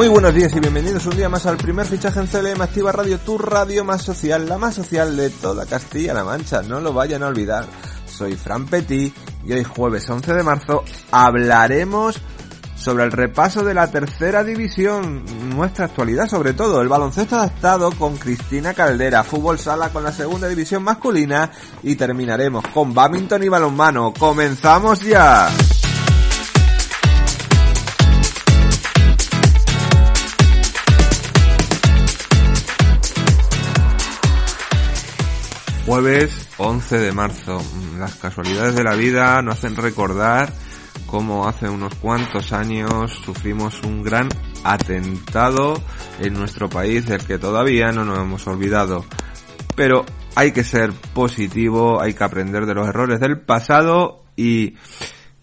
Muy buenos días y bienvenidos un día más al primer fichaje en CLM Activa Radio, tu radio más social, la más social de toda Castilla-La Mancha, no lo vayan a olvidar. Soy Fran Petit y hoy jueves 11 de marzo hablaremos sobre el repaso de la tercera división, nuestra actualidad sobre todo, el baloncesto adaptado con Cristina Caldera, fútbol sala con la segunda división masculina y terminaremos con badminton y balonmano. ¡Comenzamos ya! Jueves 11 de marzo. Las casualidades de la vida nos hacen recordar cómo hace unos cuantos años sufrimos un gran atentado en nuestro país del que todavía no nos hemos olvidado. Pero hay que ser positivo, hay que aprender de los errores del pasado y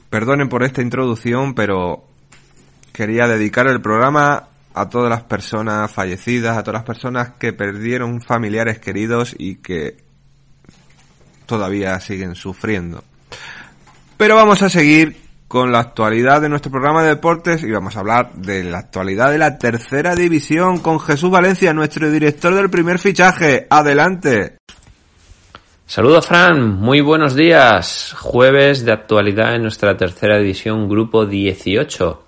perdonen por esta introducción, pero quería dedicar el programa a todas las personas fallecidas, a todas las personas que perdieron familiares queridos y que todavía siguen sufriendo. Pero vamos a seguir con la actualidad de nuestro programa de deportes y vamos a hablar de la actualidad de la tercera división con Jesús Valencia, nuestro director del primer fichaje. Adelante. Saludos Fran, muy buenos días. Jueves de actualidad en nuestra tercera división, grupo 18.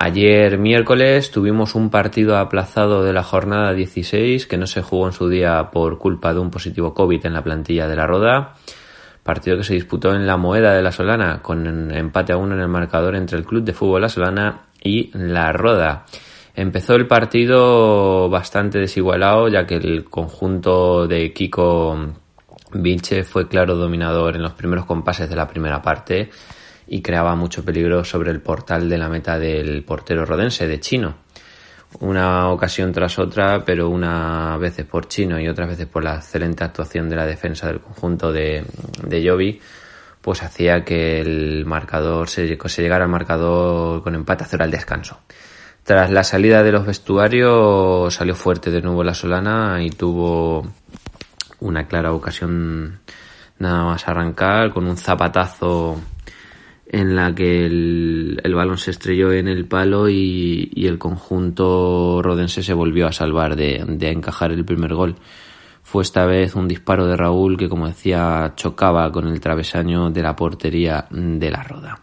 Ayer miércoles tuvimos un partido aplazado de la jornada 16 que no se jugó en su día por culpa de un positivo COVID en la plantilla de la Roda partido que se disputó en la Moeda de la Solana, con empate a uno en el marcador entre el Club de Fútbol La Solana y La Roda. Empezó el partido bastante desigualado, ya que el conjunto de Kiko Vilche fue claro dominador en los primeros compases de la primera parte y creaba mucho peligro sobre el portal de la meta del portero rodense de Chino una ocasión tras otra, pero una veces por Chino y otras veces por la excelente actuación de la defensa del conjunto de, de Jovi, pues hacía que el marcador se, llegara al marcador con empate a cero al descanso. Tras la salida de los vestuarios salió fuerte de nuevo la Solana y tuvo una clara ocasión nada más arrancar con un zapatazo en la que el, balón se estrelló en el palo y, el conjunto rodense se volvió a salvar de, encajar el primer gol. Fue esta vez un disparo de Raúl que, como decía, chocaba con el travesaño de la portería de la roda.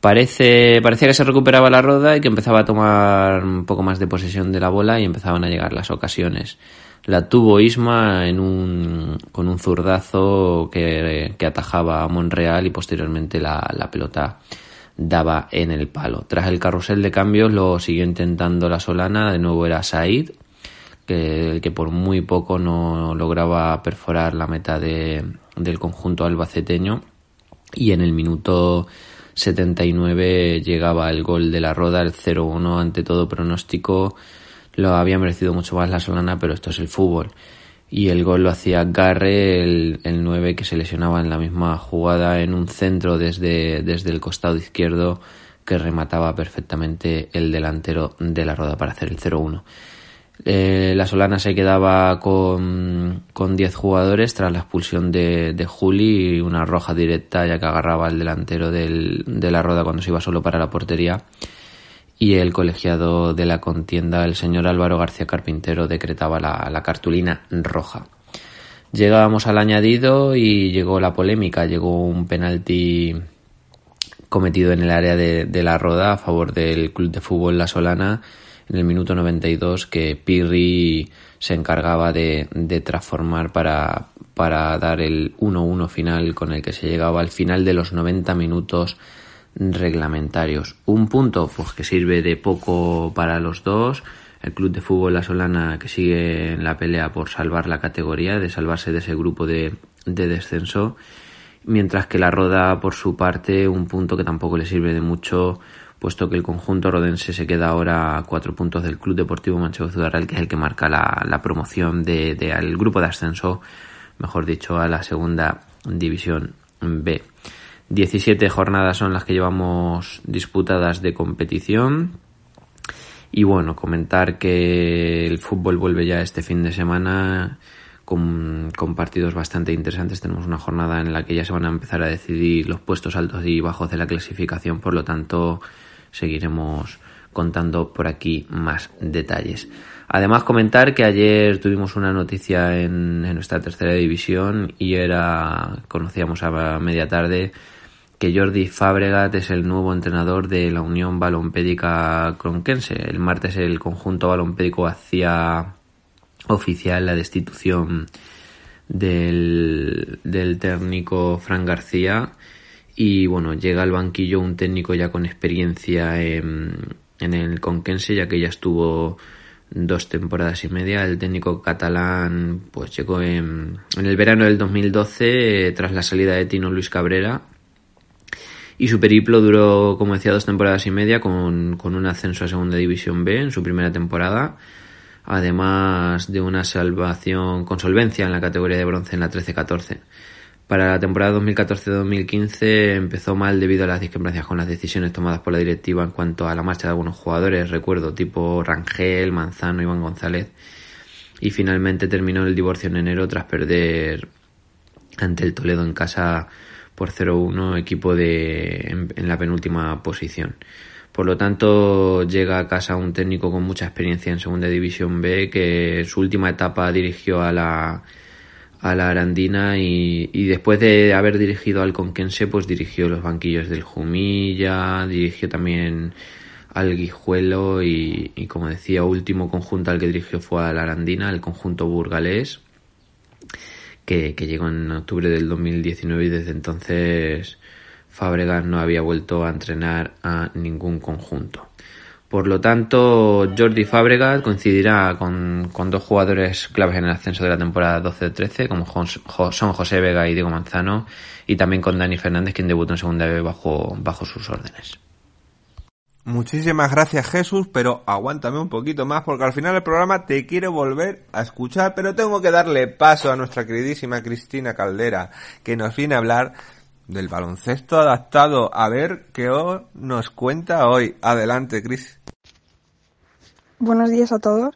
Parece, parecía que se recuperaba la roda y que empezaba a tomar un poco más de posesión de la bola y empezaban a llegar las ocasiones la tuvo Isma en un, con un zurdazo que, atajaba a Monreal y posteriormente la, pelota daba en el palo. Tras el carrusel de cambios lo siguió intentando la Solana, de nuevo era Said, que, el que por muy poco no lograba perforar la meta de, del conjunto albaceteño y en el minuto 79 llegaba el gol de la Roda, el 0-1 ante todo pronóstico lo había merecido mucho más la Solana, pero esto es el fútbol. Y el gol lo hacía Garre, el, el 9 que se lesionaba en la misma jugada en un centro desde, desde el costado izquierdo que remataba perfectamente el delantero de la roda para hacer el 0-1. Eh, la Solana se quedaba con, con 10 jugadores tras la expulsión de, de Juli y una roja directa ya que agarraba al delantero del, de la roda cuando se iba solo para la portería y el colegiado de la contienda, el señor Álvaro García Carpintero, decretaba la, cartulina roja. Llegábamos al añadido y llegó la polémica, llegó un penalti cometido en el área de, la roda a favor del club de fútbol La Solana en el minuto 92 que Pirri se encargaba de, de transformar para, para dar el 1-1 final con el que se llegaba al final de los 90 minutos reglamentarios. Un punto pues que sirve de poco para los dos. El Club de Fútbol La Solana que sigue en la pelea por salvar la categoría, de salvarse de ese grupo de, de descenso. Mientras que la Roda, por su parte, un punto que tampoco le sirve de mucho, puesto que el conjunto rodense se queda ahora a cuatro puntos del Club Deportivo Manchego Ciudad que es el que marca la, la promoción del de, al grupo de ascenso, mejor dicho, a la segunda división B. 17 jornadas son las que llevamos disputadas de competición. Y bueno, comentar que el fútbol vuelve ya este fin de semana con, partidos bastante interesantes. Tenemos una jornada en la que ya se van a empezar a decidir los puestos altos y bajos de la clasificación, por lo tanto seguiremos contando por aquí más detalles. Además comentar que ayer tuvimos una noticia en, nuestra tercera división y era, conocíamos a media tarde, que Jordi Fabregat es el nuevo entrenador de la Unión Balompédica Cronquense. El martes el conjunto balompédico hacía oficial la destitución del, del técnico Fran García y bueno, llega al banquillo un técnico ya con experiencia en, en el Conquense ya que ya estuvo dos temporadas y media. El técnico catalán pues llegó en, en el verano del 2012 tras la salida de Tino Luis Cabrera y su periplo duró, como decía, dos temporadas y media con, con un ascenso a Segunda División B en su primera temporada además de una salvación con solvencia en la categoría de bronce en la 13-14. Para la temporada 2014-2015 empezó mal debido a las discrepancias con las decisiones tomadas por la directiva en cuanto a la marcha de algunos jugadores, recuerdo tipo Rangel, Manzano, Iván González, y finalmente terminó el divorcio en enero tras perder ante el Toledo en casa por 0-1, equipo de en la penúltima posición. Por lo tanto, llega a casa un técnico con mucha experiencia en Segunda División B, que en su última etapa dirigió a la, a la Arandina y, después de haber dirigido al Conquense, pues dirigió los banquillos del Jumilla, dirigió también al Guijuelo y, y, como decía, último conjunto al que dirigió fue a la Arandina, el conjunto burgalés, que, llegó en octubre del 2019 y desde entonces Fabregas no había vuelto a entrenar a ningún conjunto. Por lo tanto, Jordi Fabregas coincidirá con, dos jugadores claves en el ascenso de la temporada 12-13, como son José Vega y Diego Manzano, y también con Dani Fernández, quien debutó en segunda vez bajo, bajo sus órdenes. Muchísimas gracias Jesús, pero aguántame un poquito más porque al final del programa te quiero volver a escuchar, pero tengo que darle paso a nuestra queridísima Cristina Caldera, que nos viene a hablar del baloncesto adaptado. A ver qué nos cuenta hoy. Adelante, Cris. Buenos días a todos.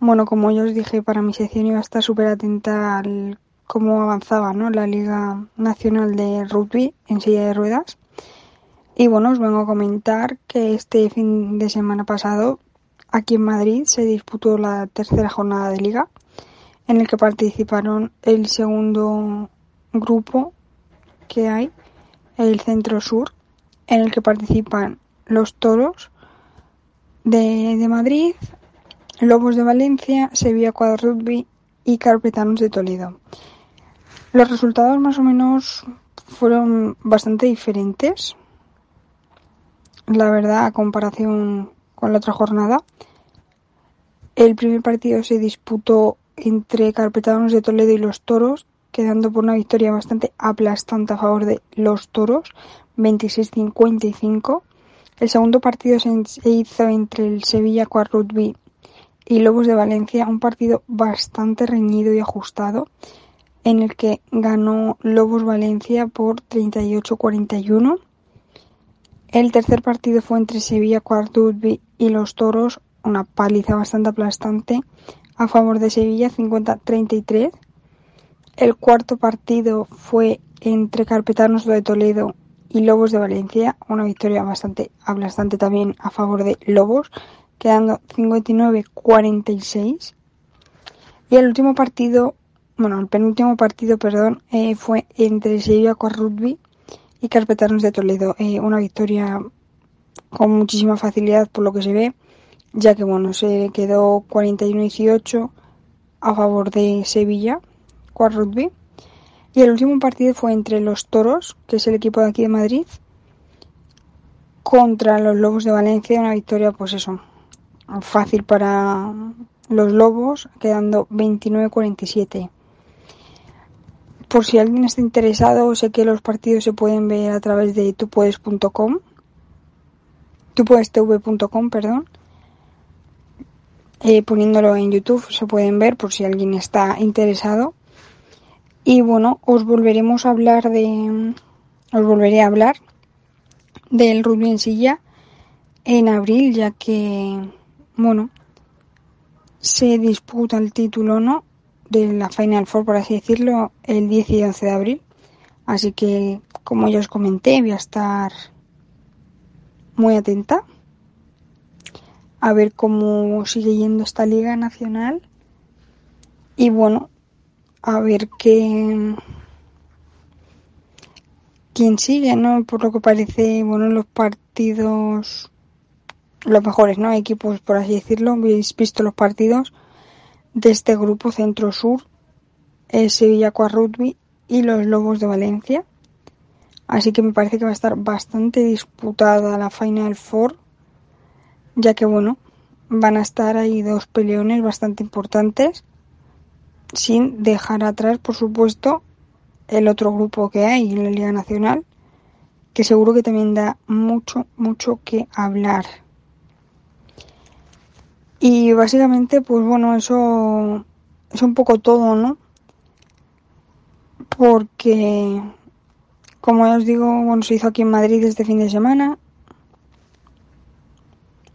Bueno, como yo os dije, para mi sección iba a estar súper atenta al cómo avanzaba ¿no? la Liga Nacional de Rugby en silla de ruedas. Y bueno, os vengo a comentar que este fin de semana pasado, aquí en Madrid, se disputó la tercera jornada de liga, en el que participaron el segundo grupo que hay el Centro Sur, en el que participan los toros de, Madrid, Lobos de Valencia, Sevilla Cuadro Rugby y Carpetanos de Toledo. Los resultados más o menos fueron bastante diferentes, la verdad, a comparación con la otra jornada. El primer partido se disputó entre Carpetanos de Toledo y los Toros quedando por una victoria bastante aplastante a favor de los toros, 26-55. El segundo partido se hizo entre el Sevilla Quad Rugby y Lobos de Valencia, un partido bastante reñido y ajustado, en el que ganó Lobos Valencia por 38-41. El tercer partido fue entre Sevilla Quad Rugby y los Toros, una paliza bastante aplastante a favor de Sevilla, 50-33. El cuarto partido fue entre Carpetanos de Toledo y Lobos de Valencia, una victoria bastante aplastante también a favor de Lobos, quedando 59-46. Y el último partido, bueno, el penúltimo partido, perdón, eh, fue entre Sevilla con Rugby y Carpetanos de Toledo, eh, una victoria con muchísima facilidad por lo que se ve, ya que bueno, se quedó 41-18 a favor de Sevilla Rugby. Y el último partido fue entre los Toros, que es el equipo de aquí de Madrid, contra los Lobos de Valencia. Una victoria, pues eso, fácil para los Lobos, quedando 29-47. Por si alguien está interesado, sé que los partidos se pueden ver a través de tupuedes.com, tupuedestv.com, perdón. Eh, poniéndolo en YouTube se pueden ver por si alguien está interesado. Y bueno, os volveremos a hablar de. Os volveré a hablar del rugby en silla en abril, ya que, bueno, se disputa el título, ¿no? De la Final Four, por así decirlo, el 10 y 11 de abril. Así que, como ya os comenté, voy a estar muy atenta. a ver cómo sigue yendo esta liga nacional y bueno, a ver qué quién sigue, ¿no? Por lo que parece, bueno, los partidos los mejores, ¿no? Equipos, por así decirlo, habéis visto los partidos de este grupo Centro-Sur, eh, Sevilla Qua Rugby y los Lobos de Valencia. Así que me parece que va a estar bastante disputada la Final Four, ya que bueno, van a estar ahí dos peleones bastante importantes, sin dejar atrás, por supuesto, el otro grupo que hay en la Liga Nacional, que seguro que también da mucho, mucho que hablar. Y básicamente, pues bueno, eso es un poco todo, ¿no? Porque como ya os digo, bueno, se hizo aquí en Madrid este fin de semana.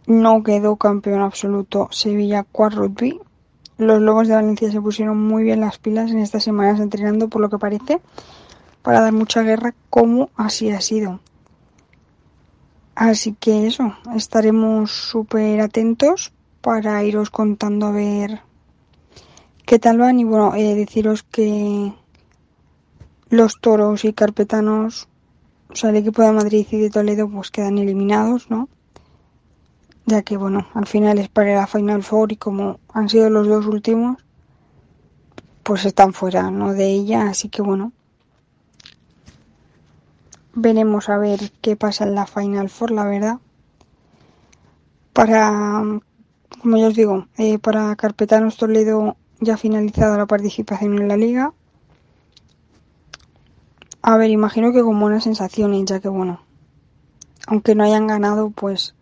No quedó campeón absoluto Sevilla Quad Rugby. Los Lobos de Valencia se pusieron muy bien las pilas en estas semanas entrenando, por lo que parece, para dar mucha guerra, como así ha sido. Así que eso, estaremos súper atentos para iros contando a ver qué tal van y bueno, eh, deciros que los toros y carpetanos, o sea, el equipo de Madrid y de Toledo, pues quedan eliminados, ¿no? Ya que, bueno, al final es para la Final Four y como han sido los dos últimos, pues están fuera, ¿no? De ella, así que bueno. Veremos a ver qué pasa en la Final Four, la verdad. Para, como ya os digo, eh, para Carpetanos Toledo ya ha finalizado la participación en la liga a ver, imagino que con buenas sensaciones, ya que bueno, aunque no hayan ganado, pues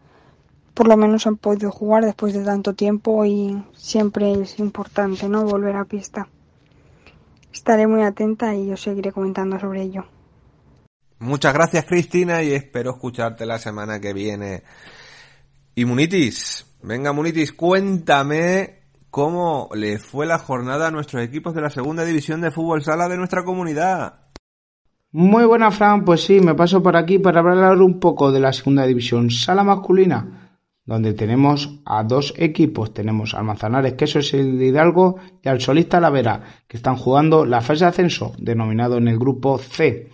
por lo menos han podido jugar después de tanto tiempo y siempre es importante, ¿no? Volver a pista. Estaré muy atenta y os seguiré comentando sobre ello. Muchas gracias Cristina y espero escucharte la semana que viene. Y Munitis, venga Munitis, cuéntame cómo le fue la jornada a nuestros equipos de la segunda división de fútbol sala de nuestra comunidad. Muy buena, Fran. Pues sí, me paso por aquí para hablar un poco de la segunda división sala masculina, donde tenemos a dos equipos. Tenemos al Manzanares Queso el de Hidalgo y al Solista Lavera, que están jugando la fase de ascenso, denominado en el grupo C.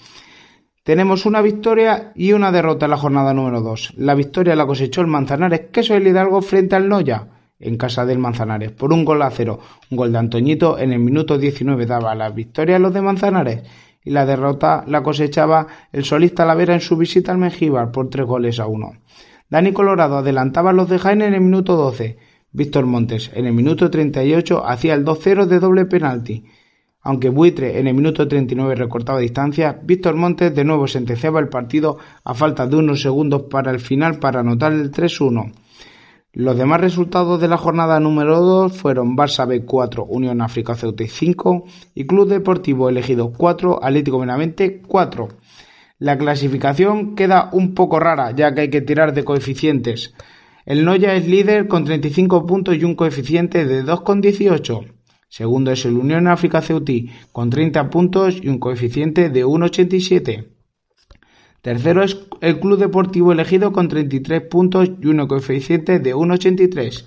Tenemos una victoria y una derrota en la jornada número 2. La victoria la cosechó el Manzanares Queso el Hidalgo frente al Noya, en casa del Manzanares, por un gol a cero. Un gol de Antoñito en el minuto 19 daba la victoria a los de Manzanares y la derrota la cosechaba el solista Lavera en su visita al Mengíbar por tres goles a uno. Dani Colorado adelantaba a los de Jaén en el minuto 12. Víctor Montes en el minuto 38 hacía el 2-0 de doble penalti. Aunque Buitre en el minuto 39 recortaba distancia, Víctor Montes de nuevo sentenciaba el partido a falta de unos segundos para el final para anotar el 3-1. Los demás resultados de la jornada número 2 fueron Barça B 4, Unión África Ceuta 5 y Club Deportivo Elegido 4, Atlético Benavente 4. La clasificación queda un poco rara ya que hay que tirar de coeficientes. El Noya es líder con 35 puntos y un coeficiente de 2,18. Segundo es el Unión África Ceutí con 30 puntos y un coeficiente de 1,87. Tercero es el Club Deportivo Elegido con 33 puntos y un coeficiente de 1,83.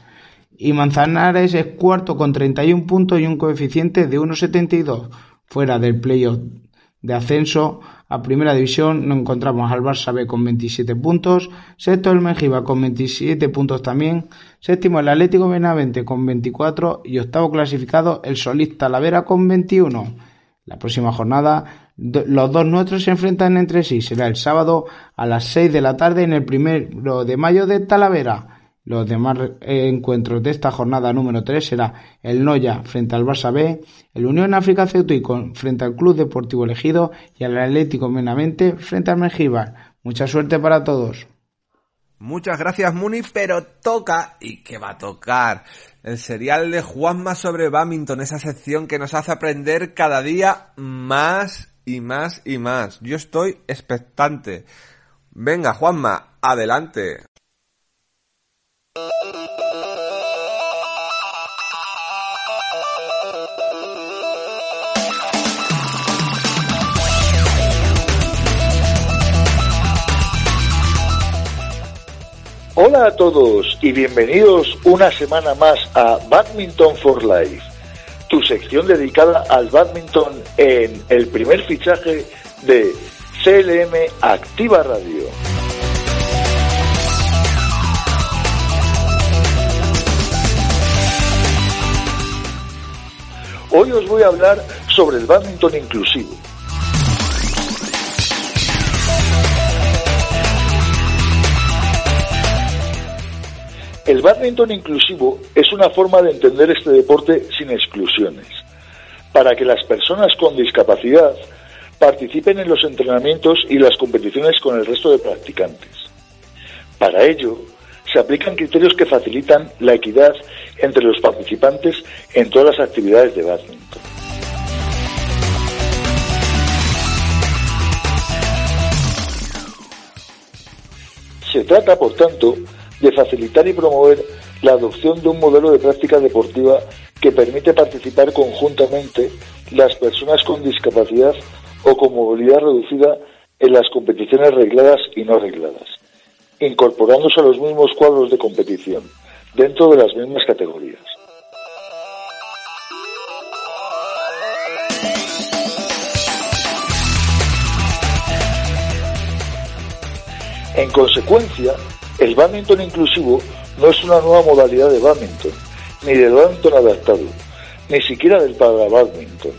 Y Manzanares es cuarto con 31 puntos y un coeficiente de 1,72. Fuera del playoff de ascenso a Primera División nos encontramos al Barça con 27 puntos, sexto el Mengiba con 27 puntos también, séptimo el Atlético Benavente con 24 y octavo clasificado el Solista Talavera con 21. La próxima jornada los dos nuestros se enfrentan entre sí. Será el sábado a las 6 de la tarde en el primero de mayo de Talavera. Los demás encuentros de esta jornada número 3 será el Noya frente al Barça B, el Unión África Ceutico frente al Club Deportivo Elegido y el Atlético Menamente frente al Mengíbar. Mucha suerte para todos. Muchas gracias Muni, pero toca, ¿y qué va a tocar? El serial de Juanma sobre badminton, esa sección que nos hace aprender cada día más y más y más. Yo estoy expectante. Venga, Juanma, adelante. Hola a todos y bienvenidos una semana más a Badminton for Life, tu sección dedicada al badminton en el primer fichaje de CLM Activa Radio. Hoy os voy a hablar sobre el badminton inclusivo. El badminton inclusivo es una forma de entender este deporte sin exclusiones, para que las personas con discapacidad participen en los entrenamientos y las competiciones con el resto de practicantes. Para ello, se aplican criterios que facilitan la equidad entre los participantes en todas las actividades de badminton. Se trata, por tanto, de facilitar y promover la adopción de un modelo de práctica deportiva que permite participar conjuntamente las personas con discapacidad o con movilidad reducida en las competiciones regladas y no regladas, incorporándose a los mismos cuadros de competición, dentro de las mismas categorías. En consecuencia, el badminton inclusivo no es una nueva modalidad de badminton, ni del badminton adaptado, ni siquiera del para-badminton.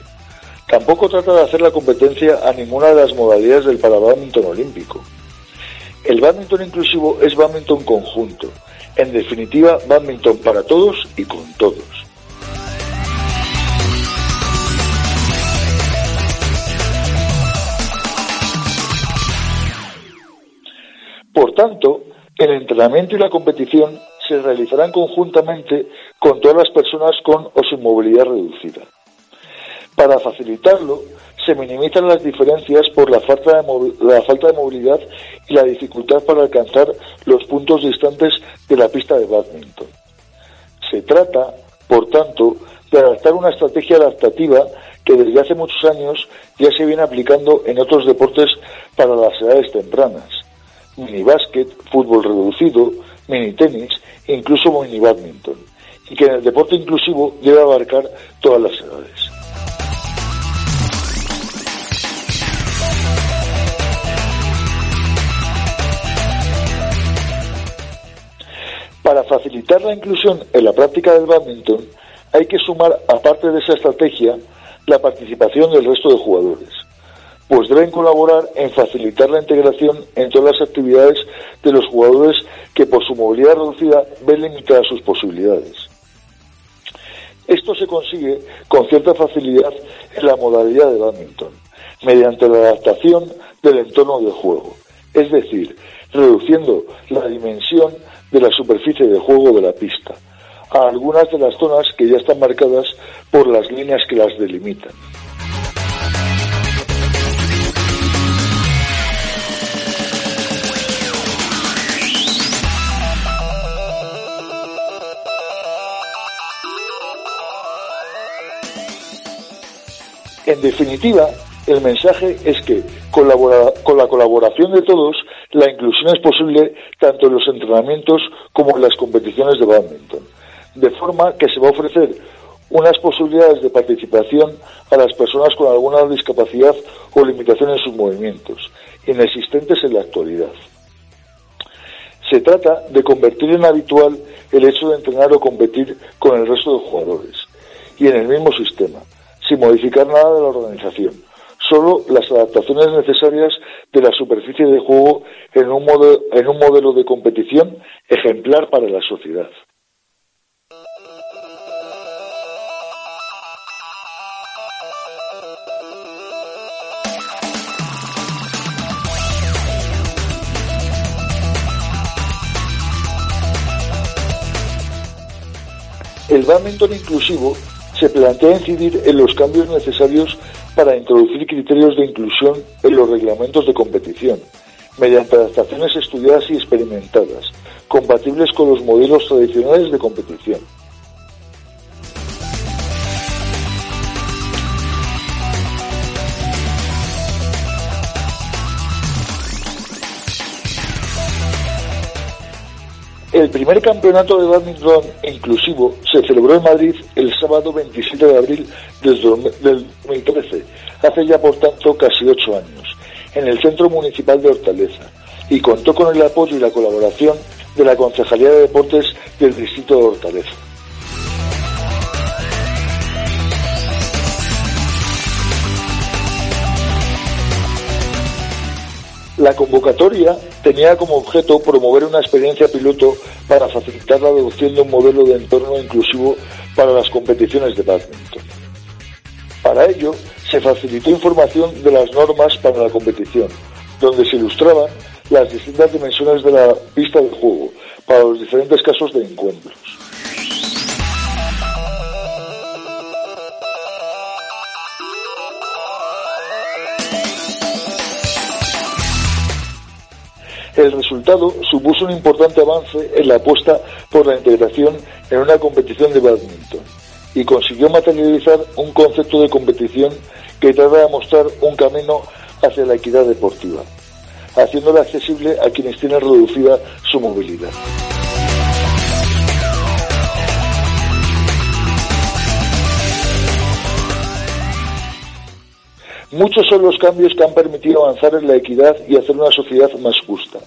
Tampoco trata de hacer la competencia a ninguna de las modalidades del para-badminton olímpico. El badminton inclusivo es badminton conjunto, en definitiva, badminton para todos y con todos. Por tanto, el entrenamiento y la competición se realizarán conjuntamente con todas las personas con o sin movilidad reducida. Para facilitarlo, se minimizan las diferencias por la falta, de la falta de movilidad y la dificultad para alcanzar los puntos distantes de la pista de badminton. Se trata, por tanto, de adaptar una estrategia adaptativa que desde hace muchos años ya se viene aplicando en otros deportes para las edades tempranas. Mini básquet, fútbol reducido, mini tenis e incluso mini badminton. Y que en el deporte inclusivo debe abarcar todas las edades. Para facilitar la inclusión en la práctica del badminton, hay que sumar, aparte de esa estrategia, la participación del resto de jugadores, pues deben colaborar en facilitar la integración en todas las actividades de los jugadores que por su movilidad reducida ven limitadas sus posibilidades. Esto se consigue con cierta facilidad en la modalidad de badminton, mediante la adaptación del entorno de juego, es decir, reduciendo la dimensión de la superficie de juego de la pista, a algunas de las zonas que ya están marcadas por las líneas que las delimitan. En definitiva, el mensaje es que con la colaboración de todos, la inclusión es posible tanto en los entrenamientos como en las competiciones de badminton, de forma que se va a ofrecer unas posibilidades de participación a las personas con alguna discapacidad o limitación en sus movimientos, inexistentes en la actualidad. Se trata de convertir en habitual el hecho de entrenar o competir con el resto de jugadores, y en el mismo sistema, sin modificar nada de la organización, solo las adaptaciones necesarias de la superficie de juego en un, modelo de competición ejemplar para la sociedad. El badminton inclusivo se plantea incidir en los cambios necesarios para introducir criterios de inclusión en los reglamentos de competición, mediante adaptaciones estudiadas y experimentadas, compatibles con los modelos tradicionales de competición. El primer campeonato de badminton inclusivo se celebró en Madrid el sábado 27 de abril del 2013, hace ya por tanto casi ocho años, en el Centro Municipal de Hortaleza, y contó con el apoyo y la colaboración de la Concejalía de Deportes del Distrito de Hortaleza. La convocatoria tenía como objeto promover una experiencia piloto para facilitar la adopción de un modelo de entorno inclusivo para las competiciones de badminton. Para ello, se facilitó información de las normas para la competición, donde se ilustraban las distintas dimensiones de la pista de juego para los diferentes casos de encuentros. El resultado supuso un importante avance en la apuesta por la integración en una competición de badminton y consiguió materializar un concepto de competición que trata de mostrar un camino hacia la equidad deportiva, haciéndola accesible a quienes tienen reducida su movilidad. Muchos son los cambios que han permitido avanzar en la equidad y hacer una sociedad más justa,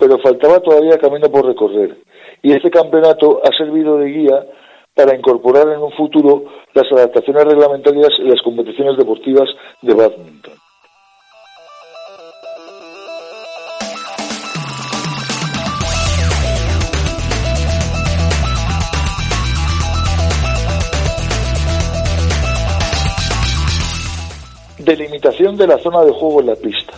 pero faltaba todavía camino por recorrer, y este campeonato ha servido de guía para incorporar en un futuro las adaptaciones reglamentarias en las competiciones deportivas de badminton. Delimitación de la zona de juego en la pista.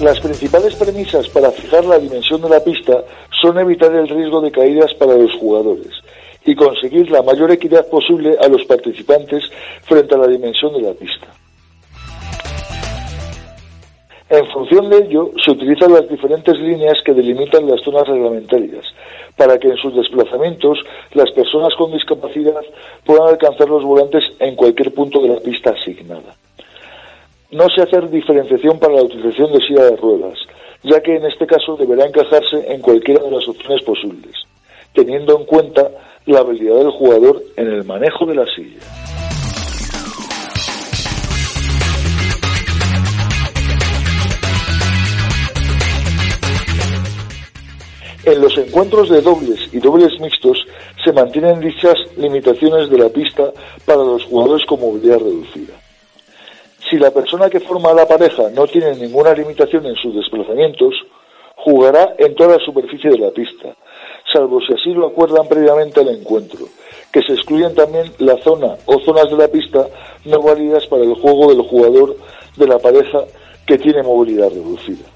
Las principales premisas para fijar la dimensión de la pista son evitar el riesgo de caídas para los jugadores y conseguir la mayor equidad posible a los participantes frente a la dimensión de la pista. En función de ello, se utilizan las diferentes líneas que delimitan las zonas reglamentarias, para que en sus desplazamientos las personas con discapacidad puedan alcanzar los volantes en cualquier punto de la pista asignada. No se hace diferenciación para la utilización de silla de ruedas, ya que en este caso deberá encajarse en cualquiera de las opciones posibles, teniendo en cuenta la habilidad del jugador en el manejo de la silla. En los encuentros de dobles y dobles mixtos se mantienen dichas limitaciones de la pista para los jugadores con movilidad reducida. Si la persona que forma la pareja no tiene ninguna limitación en sus desplazamientos, jugará en toda la superficie de la pista, salvo si así lo acuerdan previamente al encuentro, que se excluyen también la zona o zonas de la pista no válidas para el juego del jugador de la pareja que tiene movilidad reducida.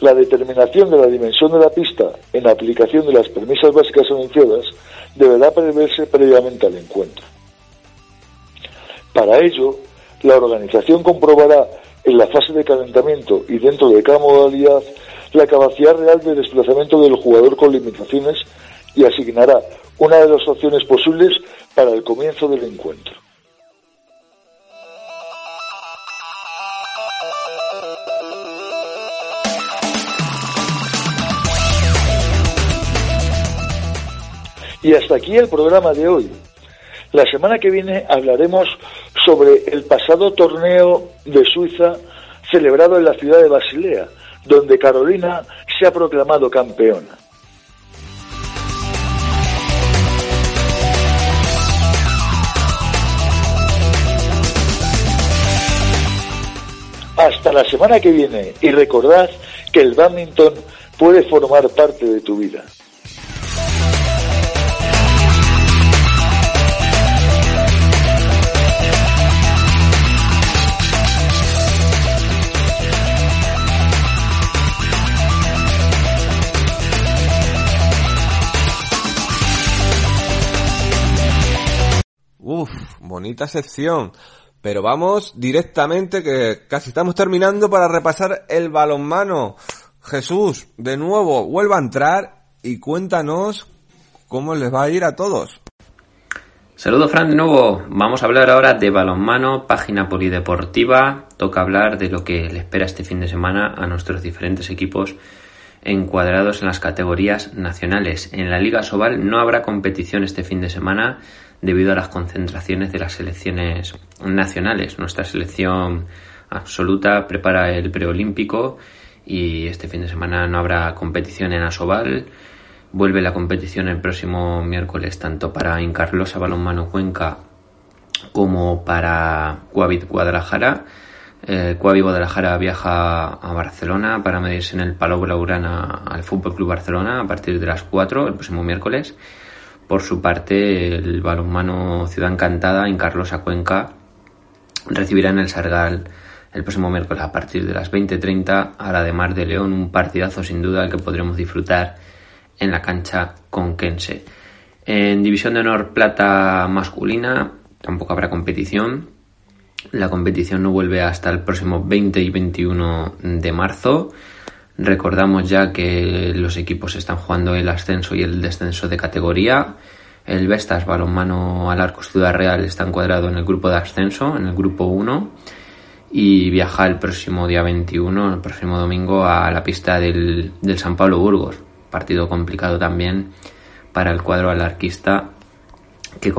La determinación de la dimensión de la pista en aplicación de las premisas básicas anunciadas deberá preverse previamente al encuentro. Para ello, la organización comprobará en la fase de calentamiento y dentro de cada modalidad la capacidad real de desplazamiento del jugador con limitaciones y asignará una de las opciones posibles para el comienzo del encuentro. Y hasta aquí el programa de hoy. La semana que viene hablaremos sobre el pasado torneo de Suiza celebrado en la ciudad de Basilea, donde Carolina se ha proclamado campeona. Hasta la semana que viene y recordad que el badminton puede formar parte de tu vida. Bonita sección. Pero vamos directamente que casi estamos terminando para repasar el balonmano. Jesús, de nuevo, vuelva a entrar y cuéntanos cómo les va a ir a todos. Saludo Fran de nuevo. Vamos a hablar ahora de balonmano, página polideportiva. Toca hablar de lo que le espera este fin de semana a nuestros diferentes equipos encuadrados en las categorías nacionales. En la Liga Sobal no habrá competición este fin de semana debido a las concentraciones de las selecciones nacionales. Nuestra selección absoluta prepara el preolímpico y este fin de semana no habrá competición en Asobal Vuelve la competición el próximo miércoles tanto para Incarlosa Balonmano Cuenca como para Cuavit Guadalajara. Eh, Guadalajara viaja a Barcelona para medirse en el Palau Blaugrana al Fútbol Club Barcelona a partir de las 4 el próximo miércoles. Por su parte, el balonmano Ciudad Encantada, Incarlosa Cuenca, recibirá en el Sargal el próximo miércoles a partir de las 20.30 a la de Mar de León, un partidazo sin duda que podremos disfrutar en la cancha conquense. En División de Honor Plata masculina tampoco habrá competición. La competición no vuelve hasta el próximo 20 y 21 de marzo. Recordamos ya que los equipos están jugando el ascenso y el descenso de categoría. El Vestas Balonmano al Arcos Ciudad Real está encuadrado en el grupo de ascenso, en el grupo 1, y viaja el próximo día 21, el próximo domingo, a la pista del, del San Pablo Burgos partido complicado también para el cuadro alarquista que,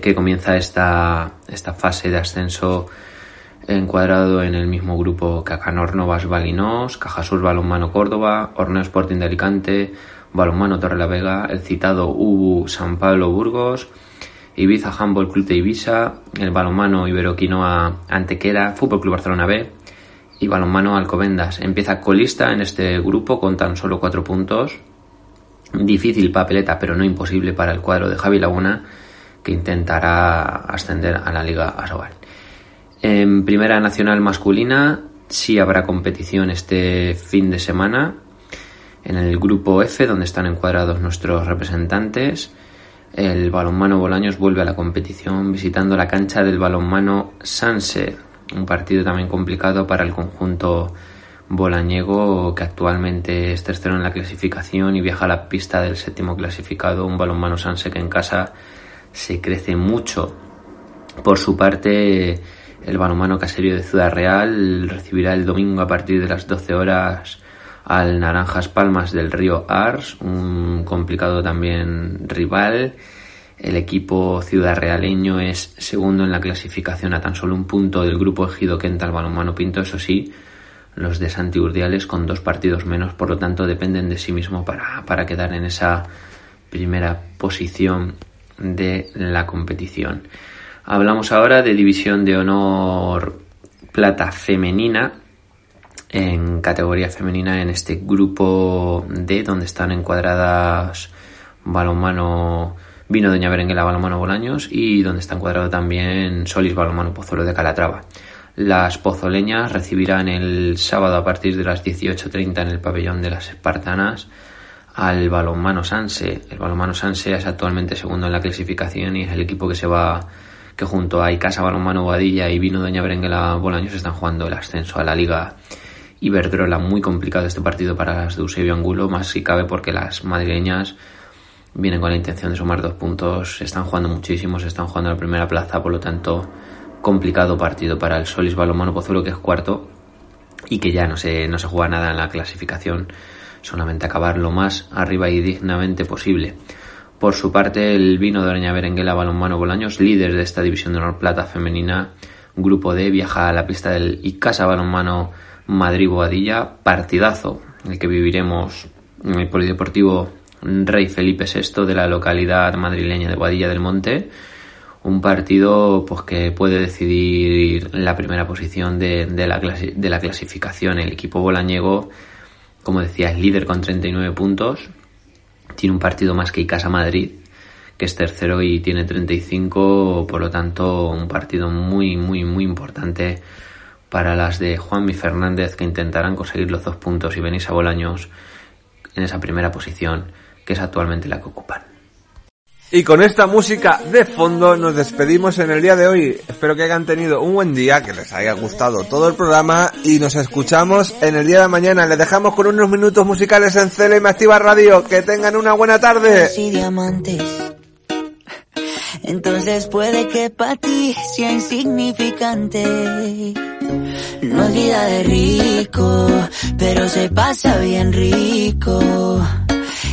que comienza esta, esta fase de ascenso encuadrado en el mismo grupo que Acanor Novas Balinos, Cajasur Balonmano Córdoba, Horneo Sporting de Alicante, Balonmano Torre la Vega, el citado UBU San Pablo Burgos, Ibiza Handball Club de Ibiza, el Balonmano Iberoquinoa Antequera, Fútbol Club Barcelona B, y Balonmano Alcobendas. Empieza colista en este grupo con tan solo cuatro puntos. Difícil papeleta, pero no imposible para el cuadro de Javi Laguna, que intentará ascender a la Liga Asobal. En Primera Nacional Masculina sí habrá competición este fin de semana en el grupo F, donde están encuadrados nuestros representantes. El balonmano Bolaños vuelve a la competición visitando la cancha del balonmano Sanse, un partido también complicado para el conjunto bolañego que actualmente es tercero en la clasificación y viaja a la pista del séptimo clasificado, un balonmano Sanse que en casa se crece mucho. Por su parte, el balonmano caserio de Ciudad Real recibirá el domingo a partir de las 12 horas al Naranjas Palmas del Río Ars, un complicado también rival el equipo ciudad realeño es segundo en la clasificación a tan solo un punto del grupo Ejido Quenta al balonmano Pinto, eso sí, los de Santi Urdiales con dos partidos menos, por lo tanto dependen de sí mismo para, para quedar en esa primera posición de la competición. Hablamos ahora de División de Honor Plata Femenina, en categoría femenina en este grupo D, donde están encuadradas balonmano Vino Doña Berenguela Balomano Bolaños y donde está encuadrado también Solis Balomano Pozuelo de Calatrava. Las pozoleñas recibirán el sábado a partir de las 18.30 en el pabellón de las Espartanas al balonmano Sanse. El balonmano Sanse es actualmente segundo en la clasificación y es el equipo que se va que junto a Icasa Balonmano Boadilla y Vino Doña Berenguela Bolaños están jugando el ascenso a la Liga Iberdrola. Muy complicado este partido para las de Eusebio Angulo, más si cabe porque las madrileñas vienen con la intención de sumar dos puntos, están jugando muchísimo, se están jugando la primera plaza, por lo tanto, complicado partido para el Solis Balomano Pozuelo, que es cuarto, y que ya no se, no se juega nada en la clasificación, solamente acabar lo más arriba y dignamente posible. Por su parte, el vino de Oreña Berenguela Balonmano Bolaños, líder de esta división de honor plata femenina, grupo D, viaja a la pista del Icasa Balonmano Madrid Boadilla, partidazo, el que viviremos en el Polideportivo Rey Felipe VI de la localidad madrileña de Guadilla del Monte. Un partido pues, que puede decidir la primera posición de, la, de la clasificación. El equipo bolañego, como decía, es líder con 39 puntos. Tiene un partido más que Icasa Madrid, que es tercero y tiene 35. Por lo tanto, un partido muy, muy, muy importante para las de Juanmi Fernández que intentarán conseguir los dos puntos y venís a Bolaños en esa primera posición que es actualmente la que ocupan. Y con esta música de fondo nos despedimos en el día de hoy. Espero que hayan tenido un buen día, que les haya gustado todo el programa y nos escuchamos en el día de mañana. Les dejamos con unos minutos musicales en CLM Activa Radio. Que tengan una buena tarde. No es vida de rico, pero se pasa bien rico.